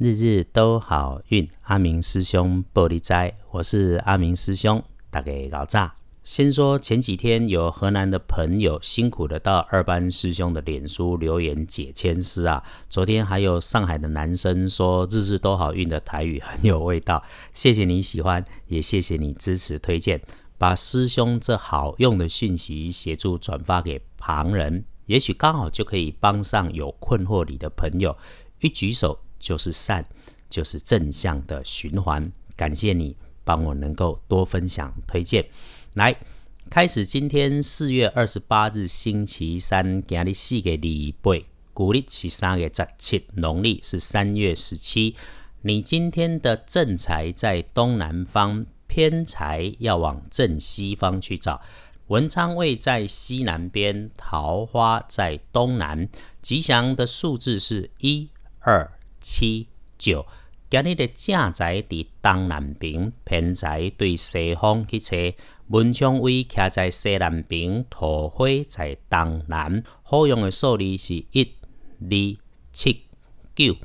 日日都好运。阿明师兄玻璃斋，我是阿明师兄，大家老炸。先说前几天有河南的朋友辛苦的到二班师兄的脸书留言解签诗啊。昨天还有上海的男生说日日都好运的台语很有味道，谢谢你喜欢，也谢谢你支持推荐，把师兄这好用的讯息协助转发给旁人，也许刚好就可以帮上有困惑里的朋友，一举手就是善，就是正向的循环。感谢你帮我能够多分享推荐。来，开始今天四月二十八日星期三，今日四月二八，古历是三月十七，农历是三月十七。你今天的正财在东南方，偏财要往正西方去找。文昌位在西南边，桃花在东南。吉祥的数字是一二七九。今日的正财伫东南边，偏财对西方去找。文昌位徛在西南边，桃花在东南。好用的数字是一、二、七、九。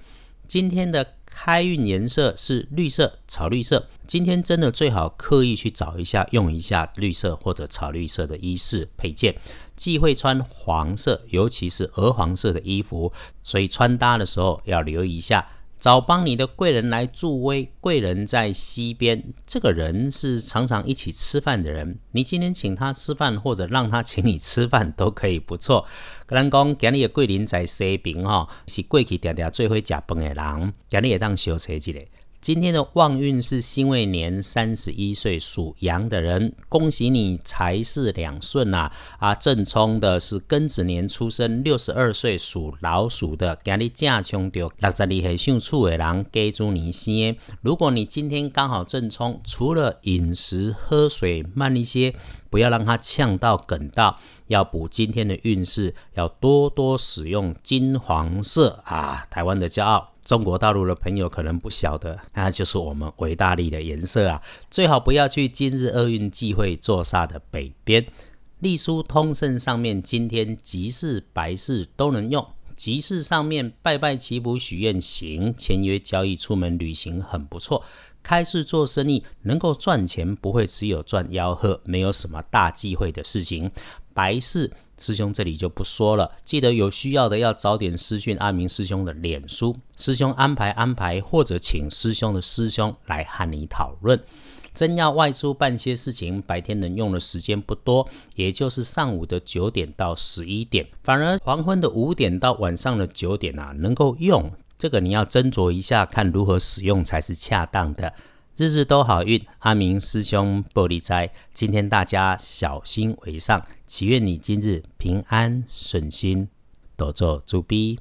今天的开运颜色是绿色、草绿色。今天真的最好刻意去找一下，用一下绿色或者草绿色的衣饰配件。忌讳穿黄色，尤其是鹅黄色的衣服，所以穿搭的时候要留意一下。找帮你的贵人来助威，贵人在西边，这个人是常常一起吃饭的人。你今天请他吃饭，或者让他请你吃饭，都可以不错。格兰讲，今日的贵人在西边，哈，是过去常常最会食饭的人，今日也当小车子嘞。今天的旺运是辛未年三十一岁属羊的人，恭喜你财势两顺呐！啊，正冲的是庚子年出生六十二岁属老鼠的，今日正冲到六十二岁属鼠的人，给祝你先。如果你今天刚好正冲，除了饮食喝水慢一些，不要让它呛到梗到，要补今天的运势，要多多使用金黄色啊，台湾的骄傲。中国大陆的朋友可能不晓得，那就是我们伟大力的颜色啊！最好不要去今日厄运忌讳坐煞的北边。隶书通胜上面，今天吉事白事都能用。集市上面拜拜祈福许愿行，签约交易出门旅行很不错。开市做生意能够赚钱，不会只有赚吆喝，没有什么大忌讳的事情。白事。师兄这里就不说了，记得有需要的要早点私讯阿明师兄的脸书，师兄安排安排，或者请师兄的师兄来和你讨论。真要外出办些事情，白天能用的时间不多，也就是上午的九点到十一点，反而黄昏的五点到晚上的九点啊，能够用。这个你要斟酌一下，看如何使用才是恰当的。日日都好运，阿明师兄玻璃斋，今天大家小心为上，祈愿你今日平安顺心，多做主逼。